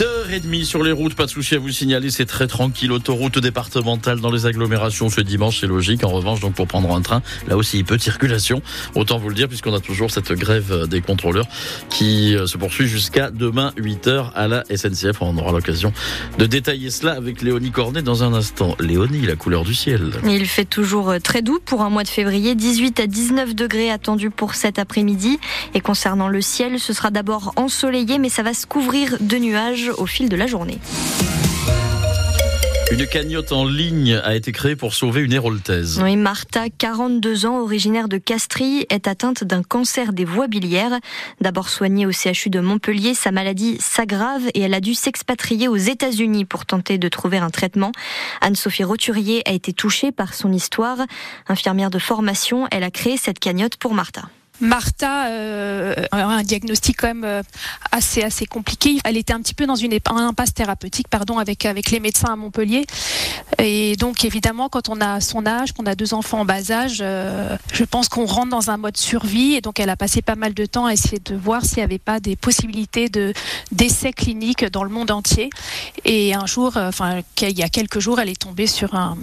8h30 sur les routes, pas de souci à vous signaler, c'est très tranquille. Autoroute départementale dans les agglomérations ce dimanche, c'est logique. En revanche, donc pour prendre un train, là aussi, peu de circulation. Autant vous le dire, puisqu'on a toujours cette grève des contrôleurs qui euh, se poursuit jusqu'à demain 8h à la SNCF. On aura l'occasion de détailler cela avec Léonie Cornet dans un instant. Léonie, la couleur du ciel. Il fait toujours très doux pour un mois de février, 18 à 19 degrés attendus pour cet après-midi. Et concernant le ciel, ce sera d'abord ensoleillé, mais ça va se couvrir de nuages au fil de la journée. Une cagnotte en ligne a été créée pour sauver une héroltaise. Oui, Martha, 42 ans, originaire de Castries, est atteinte d'un cancer des voies biliaires. D'abord soignée au CHU de Montpellier, sa maladie s'aggrave et elle a dû s'expatrier aux États-Unis pour tenter de trouver un traitement. Anne-Sophie Roturier a été touchée par son histoire. Infirmière de formation, elle a créé cette cagnotte pour Martha. Martha euh, un diagnostic quand même euh, assez assez compliqué. Elle était un petit peu dans une impasse thérapeutique, pardon, avec avec les médecins à Montpellier. Et donc évidemment, quand on a son âge, qu'on a deux enfants en bas âge, euh, je pense qu'on rentre dans un mode survie. Et donc elle a passé pas mal de temps à essayer de voir s'il n'y avait pas des possibilités de d'essais cliniques dans le monde entier. Et un jour, enfin il y a quelques jours, elle est tombée sur un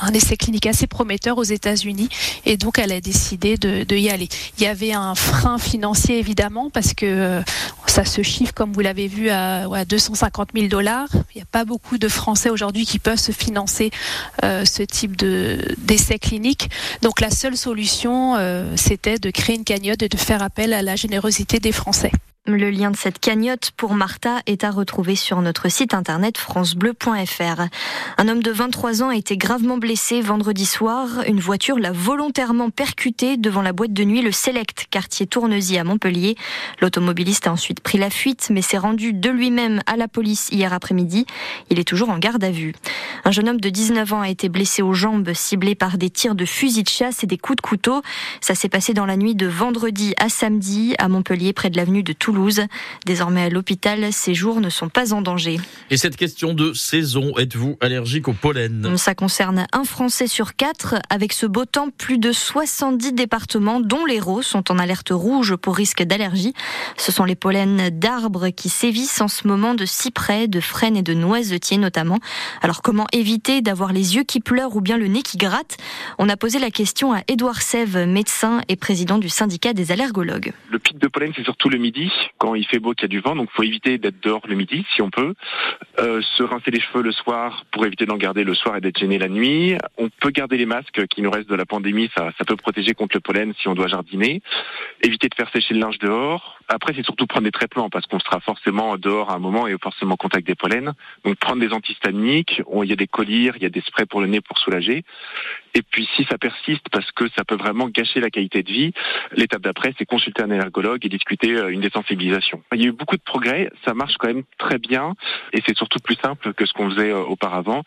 un essai clinique assez prometteur aux États-Unis et donc elle a décidé de, y aller. Il y avait un frein financier évidemment parce que euh, ça se chiffre comme vous l'avez vu à, 250 000 dollars. Il n'y a pas beaucoup de Français aujourd'hui qui peuvent se financer euh, ce type d'essai clinique. Donc la seule solution euh, c'était de créer une cagnotte et de faire appel à la générosité des Français. Le lien de cette cagnotte pour Martha est à retrouver sur notre site internet francebleu.fr. Un homme de 23 ans a été gravement blessé vendredi soir. Une voiture l'a volontairement percuté devant la boîte de nuit Le Select, quartier Tournesy à Montpellier. L'automobiliste a ensuite pris la fuite mais s'est rendu de lui-même à la police hier après-midi. Il est toujours en garde à vue. Un jeune homme de 19 ans a été blessé aux jambes, ciblé par des tirs de fusil de chasse et des coups de couteau. Ça s'est passé dans la nuit de vendredi à samedi à Montpellier près de l'avenue de Toulouse. Désormais à l'hôpital, ces jours ne sont pas en danger. Et cette question de saison, êtes-vous allergique au pollen? Ça concerne un Français sur quatre. Avec ce beau temps, plus de 70 départements, dont l'Hérault, sont en alerte rouge pour risque d'allergie. Ce sont les pollens d'arbres qui sévissent en ce moment, de cyprès, de frênes et de noisetiers notamment. Alors comment éviter d'avoir les yeux qui pleurent ou bien le nez qui gratte? On a posé la question à Édouard Sève, médecin et président du syndicat des allergologues. Le pic de pollen, c'est surtout le midi quand il fait beau, qu'il y a du vent, donc faut éviter d'être dehors le midi si on peut. Euh, se rincer les cheveux le soir pour éviter d'en garder le soir et d'être gêné la nuit. On peut garder les masques qui nous restent de la pandémie, ça, ça peut protéger contre le pollen si on doit jardiner. Éviter de faire sécher le linge dehors. Après, c'est surtout prendre des traitements parce qu'on sera forcément dehors à un moment et forcément en contact des pollens. Donc prendre des antihistaminiques, il y a des collyres, il y a des sprays pour le nez pour soulager. Et puis si ça persiste, parce que ça peut vraiment gâcher la qualité de vie, l'étape d'après, c'est consulter un allergologue et discuter euh, une désensibilisation. Il y a eu beaucoup de progrès, ça marche quand même très bien, et c'est surtout plus simple que ce qu'on faisait euh, auparavant.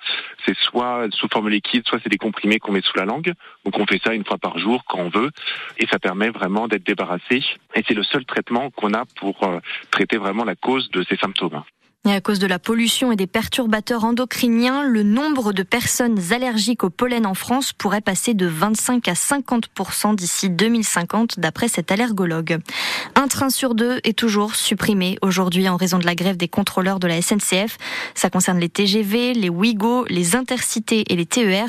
C'est soit sous forme liquide, soit c'est des comprimés qu'on met sous la langue. Donc on fait ça une fois par jour quand on veut, et ça permet vraiment d'être débarrassé. Et c'est le seul traitement qu'on a pour euh, traiter vraiment la cause de ces symptômes. Et à cause de la pollution et des perturbateurs endocriniens, le nombre de personnes allergiques au pollen en France pourrait passer de 25 à 50% d'ici 2050, d'après cet allergologue. Un train sur deux est toujours supprimé aujourd'hui en raison de la grève des contrôleurs de la SNCF. Ça concerne les TGV, les Ouigo, les Intercités et les TER.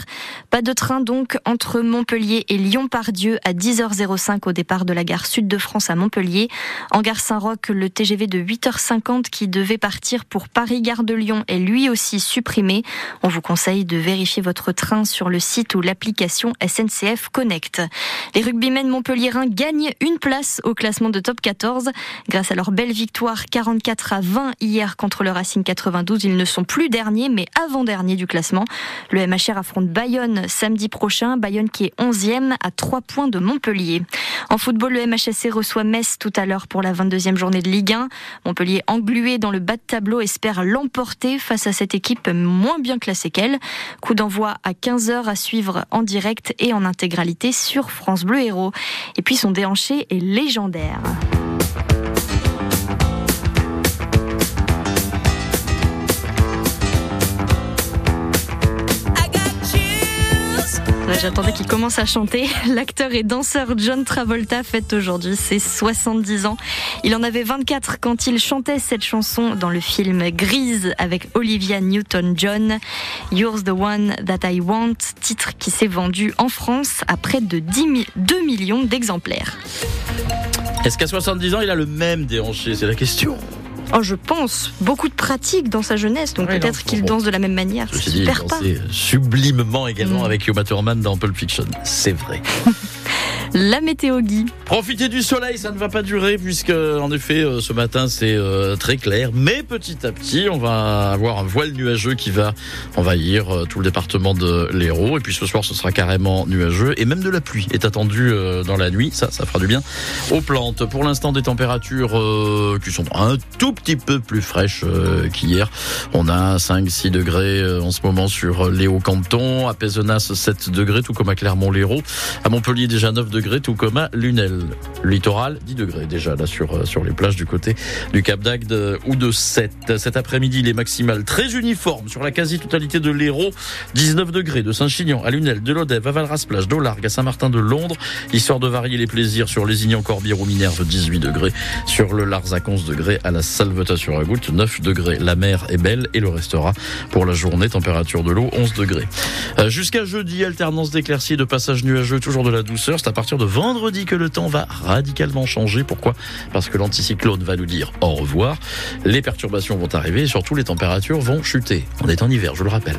Pas de train donc entre Montpellier et Lyon-Pardieu à 10h05 au départ de la gare Sud de France à Montpellier. En gare Saint-Roch, le TGV de 8h50 qui devait partir pour Paris-Gare de Lyon est lui aussi supprimé. On vous conseille de vérifier votre train sur le site ou l'application SNCF Connect. Les rugbymen montpelliérains gagnent une place au classement de top 14. Grâce à leur belle victoire 44 à 20 hier contre le Racing 92, ils ne sont plus derniers mais avant-derniers du classement. Le MHR affronte Bayonne samedi prochain. Bayonne qui est 11e à 3 points de Montpellier. En football, le MHSC reçoit Metz tout à l'heure pour la 22e journée de Ligue 1. Montpellier englué dans le bas de tableau espère l'emporter face à cette équipe moins bien classée qu'elle. Coup d'envoi à 15h à suivre en direct et en intégralité sur France Bleu Héros. Et puis son déhanché est légendaire. J'attendais qu'il commence à chanter. L'acteur et danseur John Travolta fête aujourd'hui ses 70 ans. Il en avait 24 quand il chantait cette chanson dans le film Grise avec Olivia Newton-John. You're the one that I want, titre qui s'est vendu en France à près de 10 2 millions d'exemplaires. Est-ce qu'à 70 ans, il a le même déhanché C'est la question. Oh, je pense. Beaucoup de pratiques dans sa jeunesse, donc peut-être qu'il danse de la même manière. C'est super pas. sublimement également mm. avec Uma Thurman dans Pulp Fiction. C'est vrai. La météo Guy. Profitez du soleil, ça ne va pas durer puisque en effet euh, ce matin c'est euh, très clair, mais petit à petit on va avoir un voile nuageux qui va envahir euh, tout le département de l'Hérault et puis ce soir ce sera carrément nuageux et même de la pluie est attendue dans la nuit, ça ça fera du bien aux plantes. Pour l'instant des températures qui sont un tout petit peu plus fraîches qu'hier. On a 5-6 degrés en ce moment sur les Hauts-Cantons, à Pézenas 7 degrés tout comme à Clermont-Lérault, à Montpellier déjà 9 degrés tout comme à Lunel. Littoral, 10 degrés déjà là sur, euh, sur les plages du côté du Cap d'Agde ou de 7. Cet après-midi, les maximales très uniformes sur la quasi-totalité de l'Hérault. 19 degrés de Saint-Chinian à Lunel, de Lodève, à Valras-Plage, d'Olargue, à Saint-Martin de Londres. Histoire de varier les plaisirs sur les Ignan, Corbière ou Minerve, 18 degrés. Sur le Larzac, 11 degrés. À la Salvetat sur Agoutte, 9 degrés. La mer est belle et le restera pour la journée. Température de l'eau, 11 degrés. Euh, jusqu'à jeudi, alternance d'éclaircies de passage nuageux, toujours de la douceur. C'est à partir de vendredi que le temps va radicalement changer. Pourquoi? Parce que l'anticyclone va nous dire au revoir. Les perturbations vont arriver et surtout les températures vont chuter. On est en hiver, je le rappelle.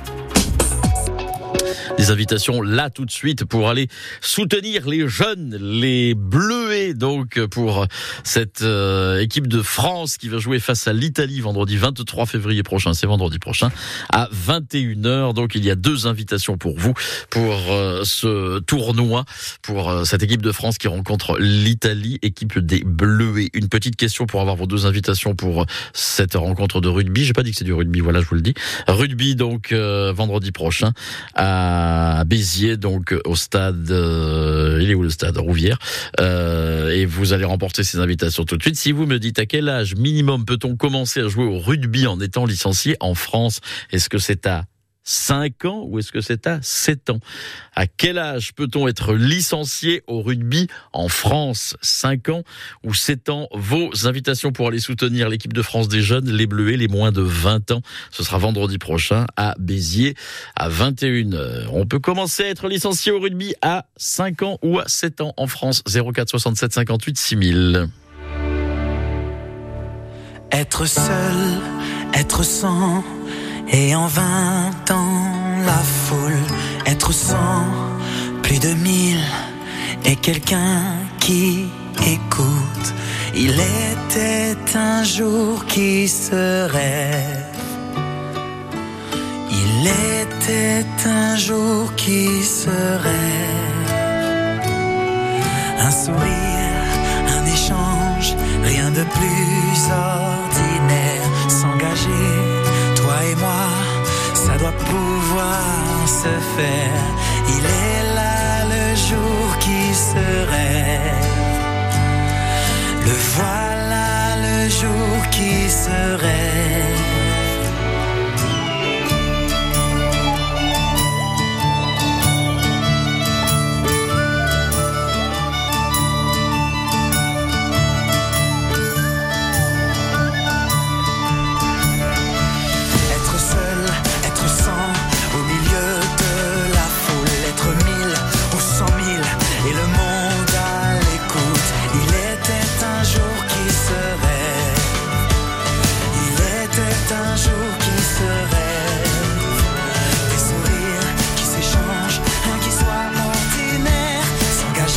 Des invitations là tout de suite pour aller soutenir les jeunes, les bleuets donc pour cette euh, équipe de France qui va jouer face à l'Italie vendredi 23 février prochain, c'est vendredi prochain à 21h. Donc il y a deux invitations pour vous pour euh, ce tournoi pour euh, cette équipe de France qui rencontre l'Italie, équipe des bleuets. Une petite question pour avoir vos deux invitations pour cette rencontre de rugby. J'ai pas dit que c'est du rugby, voilà, je vous le dis. Rugby donc vendredi prochain à à Béziers, donc au stade, euh, il est où le stade Rouvière, euh, et vous allez remporter ces invitations tout de suite. Si vous me dites à quel âge minimum peut-on commencer à jouer au rugby en étant licencié en France, est-ce que c'est à 5 ans ou est-ce que c'est à 7 ans? À quel âge peut-on être licencié au rugby en France? 5 ans ou 7 ans? Vos invitations pour aller soutenir l'équipe de France des jeunes, les Bleuets, les moins de 20 ans. Ce sera vendredi prochain à Béziers à 21h. On peut commencer à être licencié au rugby à 5 ans ou à 7 ans en France. 04 67 58 6000. Être seul, être sans et en vingt ans, la foule, être sans plus de mille, et quelqu'un qui écoute. Il était un jour qui se rêve. Il était un jour qui se rêve. Un sourire, un échange, rien de plus. Pouvoir se faire. Il est là le jour qui se rêve. Le voilà le jour qui se